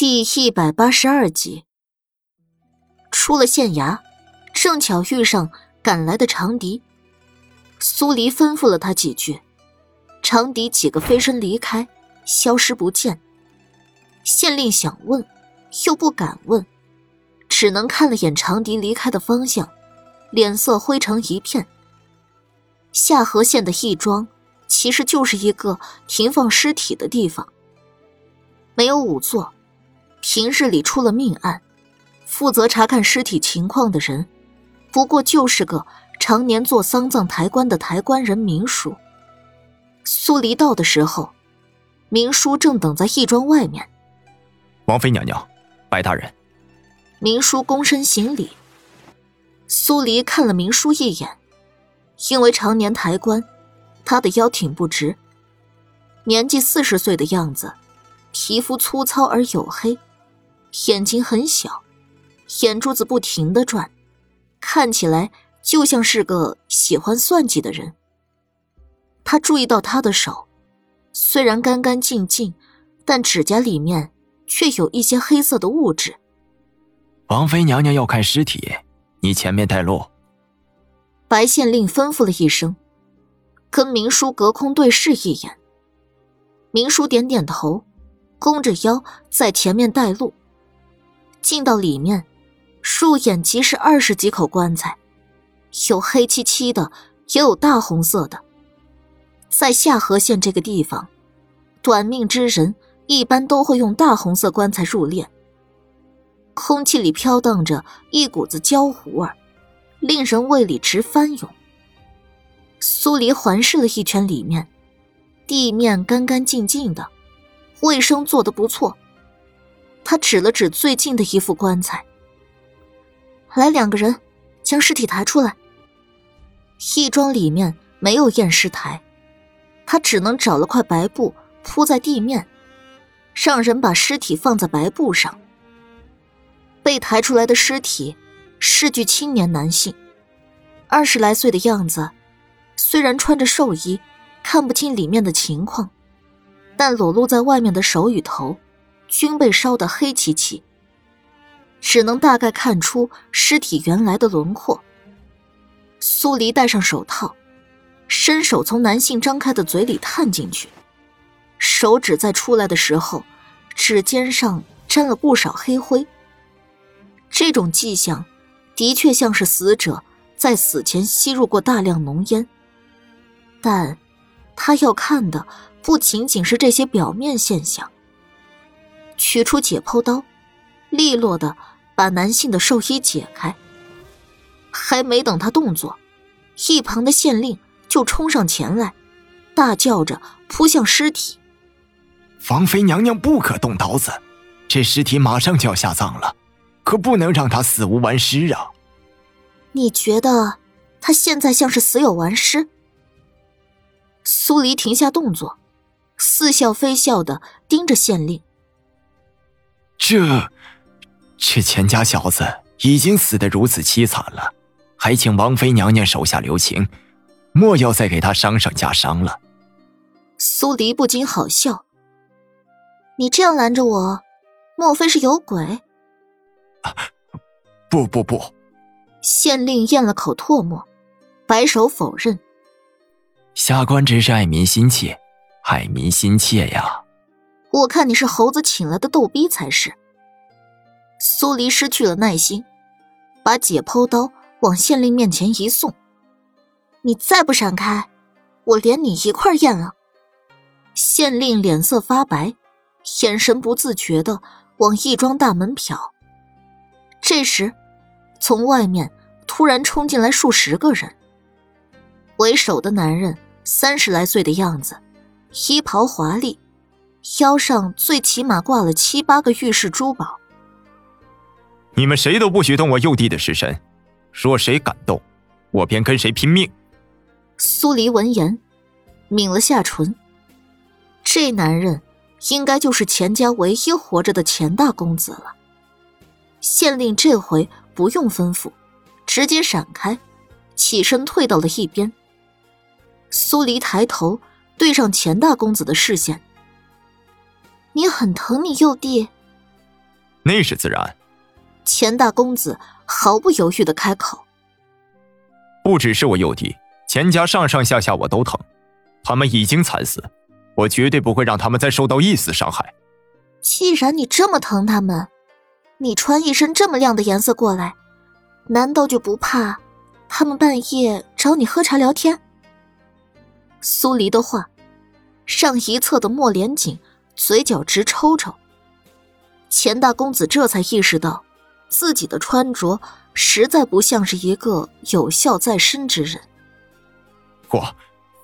第一百八十二集，出了县衙，正巧遇上赶来的长笛。苏黎吩咐了他几句，长笛几个飞身离开，消失不见。县令想问，又不敢问，只能看了眼长笛离开的方向，脸色灰成一片。下河县的义庄，其实就是一个停放尸体的地方，没有仵作。平日里出了命案，负责查看尸体情况的人，不过就是个常年做丧葬抬棺的抬棺人明叔。苏黎到的时候，明叔正等在义庄外面。王妃娘娘，白大人。明叔躬身行礼。苏黎看了明叔一眼，因为常年抬棺，他的腰挺不直，年纪四十岁的样子，皮肤粗糙而黝黑。眼睛很小，眼珠子不停的转，看起来就像是个喜欢算计的人。他注意到他的手，虽然干干净净，但指甲里面却有一些黑色的物质。王妃娘娘要看尸体，你前面带路。白县令吩咐了一声，跟明叔隔空对视一眼。明叔点点头，弓着腰在前面带路。进到里面，入眼即是二十几口棺材，有黑漆漆的，也有大红色的。在下河县这个地方，短命之人一般都会用大红色棺材入殓。空气里飘荡着一股子焦糊味，令人胃里直翻涌。苏黎环视了一圈里面，地面干干净净的，卫生做得不错。他指了指最近的一副棺材，来两个人，将尸体抬出来。义庄里面没有验尸台，他只能找了块白布铺在地面，让人把尸体放在白布上。被抬出来的尸体是具青年男性，二十来岁的样子，虽然穿着寿衣，看不清里面的情况，但裸露在外面的手与头。均被烧得黑漆漆，只能大概看出尸体原来的轮廓。苏黎戴上手套，伸手从男性张开的嘴里探进去，手指在出来的时候，指尖上沾了不少黑灰。这种迹象，的确像是死者在死前吸入过大量浓烟。但，他要看的不仅仅是这些表面现象。取出解剖刀，利落的把男性的寿衣解开。还没等他动作，一旁的县令就冲上前来，大叫着扑向尸体。王妃娘娘不可动刀子，这尸体马上就要下葬了，可不能让他死无完尸啊！你觉得他现在像是死有完尸？苏黎停下动作，似笑非笑的盯着县令。这，这钱家小子已经死得如此凄惨了，还请王妃娘娘手下留情，莫要再给他伤上加伤了。苏黎不禁好笑：“你这样拦着我，莫非是有鬼？”啊不不不！县令咽了口唾沫，摆手否认：“下官只是爱民心切，爱民心切呀。”我看你是猴子请来的逗逼才是。苏黎失去了耐心，把解剖刀往县令面前一送：“你再不闪开，我连你一块验了。”县令脸色发白，眼神不自觉的往义庄大门瞟。这时，从外面突然冲进来数十个人。为首的男人三十来岁的样子，衣袍华丽。腰上最起码挂了七八个玉饰珠宝。你们谁都不许动我幼弟的尸身，若谁敢动，我便跟谁拼命。苏黎闻言，抿了下唇。这男人应该就是钱家唯一活着的钱大公子了。县令这回不用吩咐，直接闪开，起身退到了一边。苏黎抬头对上钱大公子的视线。你很疼你幼弟，那是自然。钱大公子毫不犹豫的开口：“不只是我幼弟，钱家上上下下我都疼，他们已经惨死，我绝对不会让他们再受到一丝伤害。既然你这么疼他们，你穿一身这么亮的颜色过来，难道就不怕他们半夜找你喝茶聊天？”苏黎的话，上一侧的莫连锦嘴角直抽抽。钱大公子这才意识到。自己的穿着实在不像是一个有孝在身之人。我，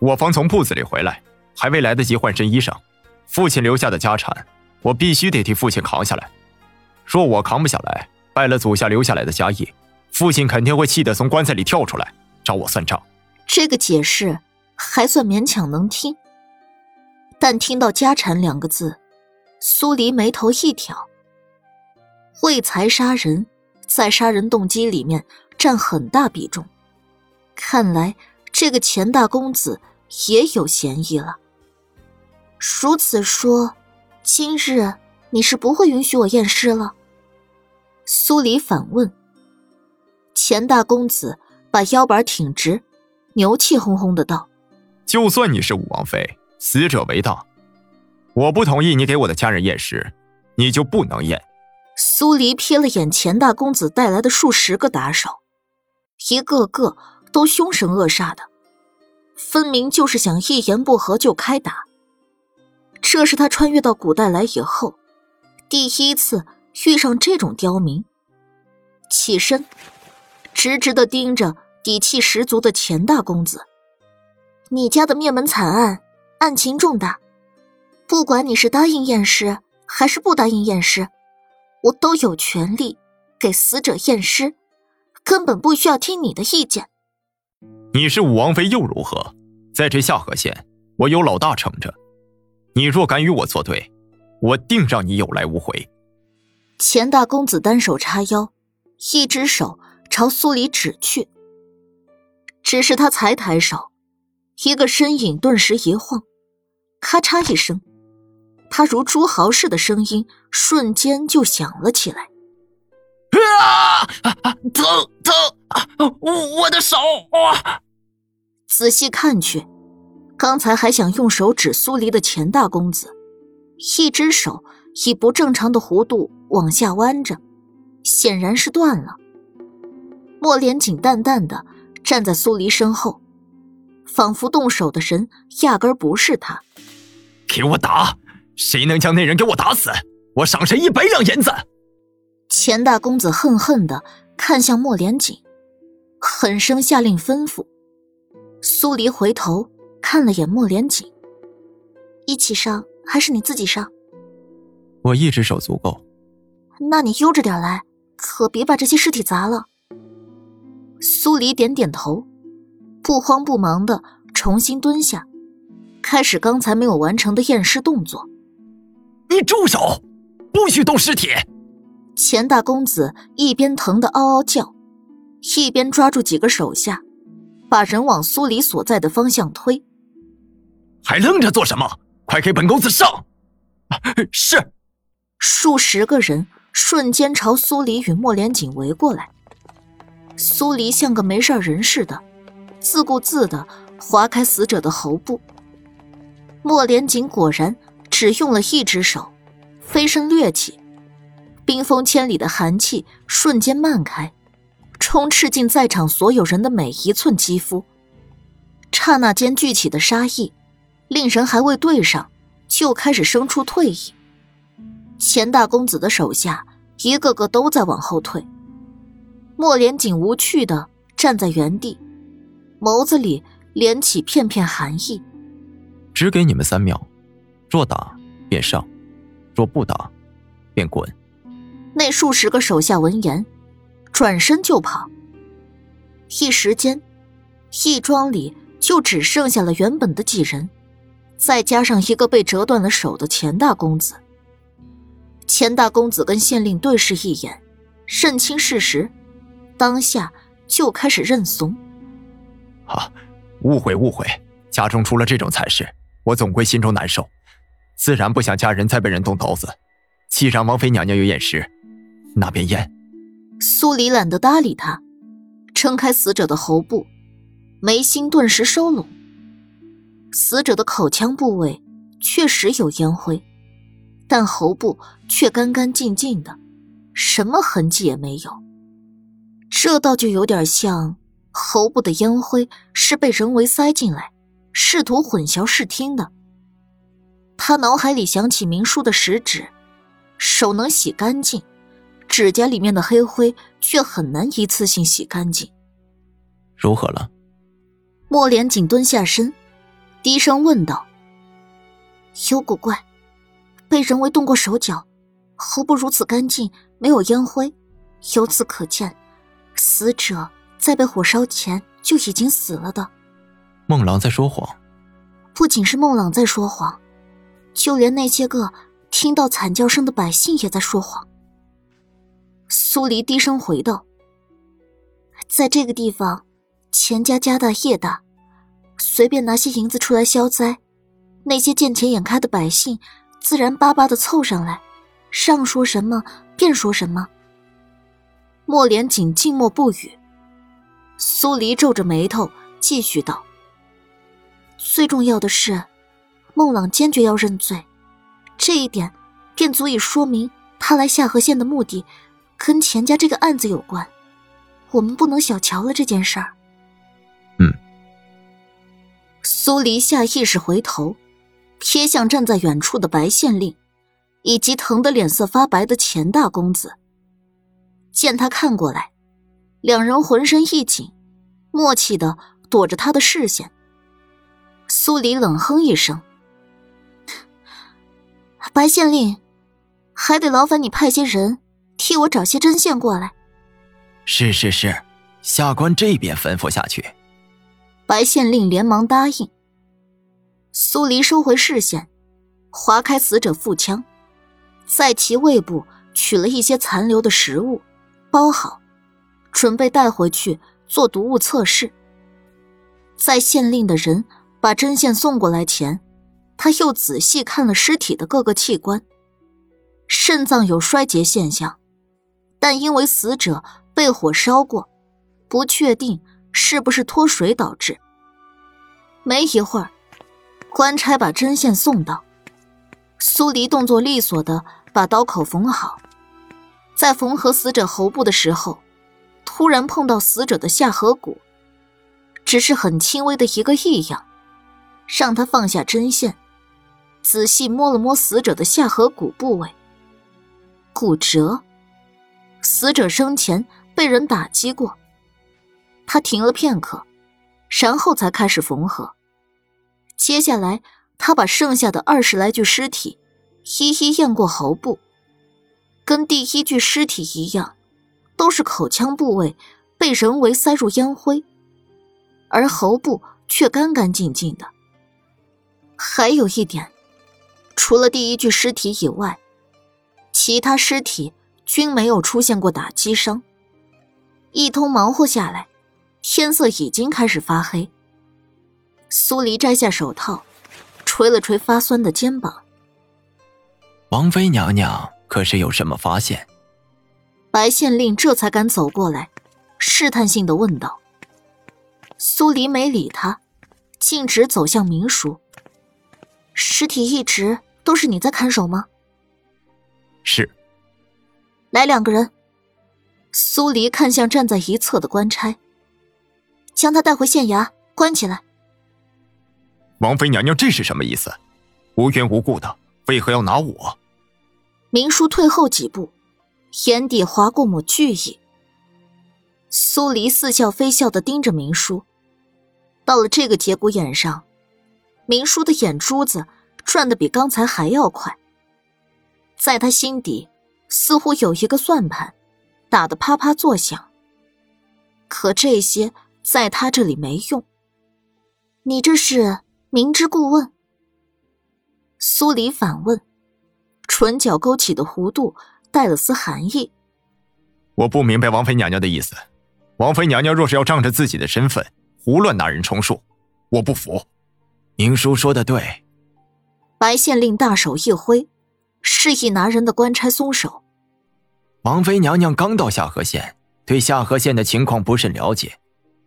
我方从铺子里回来，还未来得及换身衣裳，父亲留下的家产，我必须得替父亲扛下来。若我扛不下来，败了祖下留下来的家业，父亲肯定会气得从棺材里跳出来找我算账。这个解释还算勉强能听，但听到“家产”两个字，苏黎眉头一挑。为财杀人，在杀人动机里面占很大比重。看来这个钱大公子也有嫌疑了。如此说，今日你是不会允许我验尸了？苏黎反问。钱大公子把腰板挺直，牛气哄哄的道：“就算你是武王妃，死者为大，我不同意你给我的家人验尸，你就不能验。”苏黎瞥了眼钱大公子带来的数十个打手，一个个都凶神恶煞的，分明就是想一言不合就开打。这是他穿越到古代来以后，第一次遇上这种刁民。起身，直直的盯着底气十足的钱大公子：“你家的灭门惨案，案情重大，不管你是答应验尸还是不答应验尸。”我都有权利给死者验尸，根本不需要听你的意见。你是武王妃又如何？在这下河县，我有老大撑着。你若敢与我作对，我定让你有来无回。钱大公子单手叉腰，一只手朝苏黎指去。只是他才抬手，一个身影顿时一晃，咔嚓一声。他如猪嚎似的声音瞬间就响了起来。啊！疼疼！我我的手！仔细看去，刚才还想用手指苏黎的钱大公子，一只手以不正常的弧度往下弯着，显然是断了。莫连锦淡淡的站在苏黎身后，仿佛动手的人压根不是他。给我打！谁能将那人给我打死，我赏谁一百两银子！钱大公子恨恨的看向莫连锦，狠声下令吩咐。苏黎回头看了眼莫连锦，一起上还是你自己上？我一只手足够。那你悠着点来，可别把这些尸体砸了。苏黎点点头，不慌不忙的重新蹲下，开始刚才没有完成的验尸动作。你住手！不许动尸体！钱大公子一边疼得嗷嗷叫，一边抓住几个手下，把人往苏黎所在的方向推。还愣着做什么？快给本公子上！是。数十个人瞬间朝苏黎与莫连锦围过来。苏黎像个没事人似的，自顾自的划开死者的喉部。莫连锦果然。只用了一只手，飞身掠起，冰封千里的寒气瞬间漫开，充斥进在场所有人的每一寸肌肤。刹那间聚起的杀意，令人还未对上，就开始生出退意。钱大公子的手下一个个都在往后退，莫连锦无趣的站在原地，眸子里连起片片寒意。只给你们三秒。若打便上，若不打便滚。那数十个手下闻言，转身就跑。一时间，义庄里就只剩下了原本的几人，再加上一个被折断了手的钱大公子。钱大公子跟县令对视一眼，认清事实，当下就开始认怂。啊，误会误会，家中出了这种惨事，我总归心中难受。自然不想家人再被人动刀子，既然王妃娘娘有眼识，那便验。苏黎懒得搭理他，撑开死者的喉部，眉心顿时收拢。死者的口腔部位确实有烟灰，但喉部却干干净净的，什么痕迹也没有。这倒就有点像喉部的烟灰是被人为塞进来，试图混淆视听的。他脑海里想起明叔的食指，手能洗干净。指甲里面的黑灰却很难一次性洗干净。如何了？莫连锦蹲下身，低声问道：“有古怪，被人为动过手脚，喉部如此干净，没有烟灰。由此可见，死者在被火烧前就已经死了的。”孟郎在说谎。不仅是孟朗在说谎，就连那些个听到惨叫声的百姓也在说谎。苏黎低声回道：“在这个地方，钱家家大业大，随便拿些银子出来消灾，那些见钱眼开的百姓，自然巴巴的凑上来，上说什么便说什么。”莫连锦静默不语。苏黎皱着眉头继续道：“最重要的是，孟朗坚决要认罪，这一点便足以说明他来夏河县的目的。”跟钱家这个案子有关，我们不能小瞧了这件事儿。嗯。苏黎下意识回头，瞥向站在远处的白县令，以及疼得脸色发白的钱大公子。见他看过来，两人浑身一紧，默契的躲着他的视线。苏黎冷哼一声：“白县令，还得劳烦你派些人。”替我找些针线过来。是是是，下官这边吩咐下去。白县令连忙答应。苏黎收回视线，划开死者腹腔，在其胃部取了一些残留的食物，包好，准备带回去做毒物测试。在县令的人把针线送过来前，他又仔细看了尸体的各个器官，肾脏有衰竭现象。但因为死者被火烧过，不确定是不是脱水导致。没一会儿，官差把针线送到，苏黎动作利索的把刀口缝好，在缝合死者喉部的时候，突然碰到死者的下颌骨，只是很轻微的一个异样，让他放下针线，仔细摸了摸死者的下颌骨部位，骨折。死者生前被人打击过。他停了片刻，然后才开始缝合。接下来，他把剩下的二十来具尸体一一验过喉部，跟第一具尸体一样，都是口腔部位被人为塞入烟灰，而喉部却干干净净的。还有一点，除了第一具尸体以外，其他尸体。均没有出现过打击伤。一通忙活下来，天色已经开始发黑。苏黎摘下手套，捶了捶发酸的肩膀。王妃娘娘可是有什么发现？白县令这才敢走过来，试探性的问道。苏黎没理他，径直走向明书。尸体一直都是你在看守吗？是。来两个人。苏黎看向站在一侧的官差，将他带回县衙关起来。王妃娘娘，这是什么意思？无缘无故的，为何要拿我？明叔退后几步，眼底划过抹惧意。苏黎似笑非笑的盯着明叔，到了这个节骨眼上，明叔的眼珠子转的比刚才还要快，在他心底。似乎有一个算盘，打得啪啪作响。可这些在他这里没用。你这是明知故问？苏黎反问，唇角勾起的弧度带了丝寒意。我不明白王妃娘娘的意思。王妃娘娘若是要仗着自己的身份胡乱拿人充数，我不服。明叔说的对。白县令大手一挥。示意拿人的官差松手。王妃娘娘刚到夏河县，对夏河县的情况不甚了解，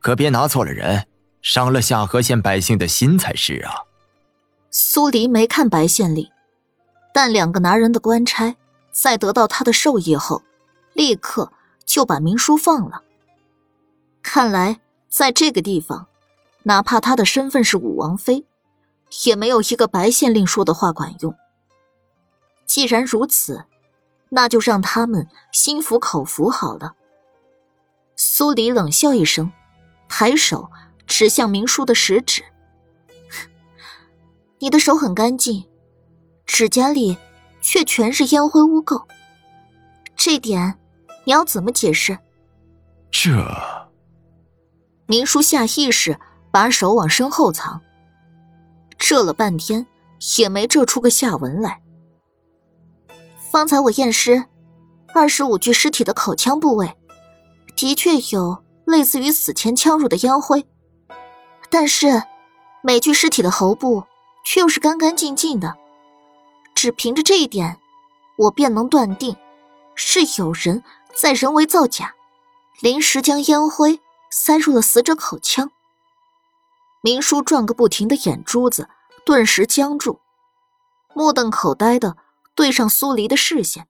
可别拿错了人，伤了夏河县百姓的心才是啊。苏黎没看白县令，但两个拿人的官差在得到他的授意后，立刻就把明叔放了。看来在这个地方，哪怕他的身份是武王妃，也没有一个白县令说的话管用。既然如此，那就让他们心服口服好了。苏黎冷笑一声，抬手指向明叔的食指：“ 你的手很干净，指甲里却全是烟灰污垢。这点你要怎么解释？”这明叔下意识把手往身后藏，这了半天也没这出个下文来。方才我验尸，二十五具尸体的口腔部位，的确有类似于死前呛入的烟灰，但是每具尸体的喉部却又是干干净净的。只凭着这一点，我便能断定，是有人在人为造假，临时将烟灰塞入了死者口腔。明叔转个不停的眼珠子顿时僵住，目瞪口呆的。对上苏黎的视线，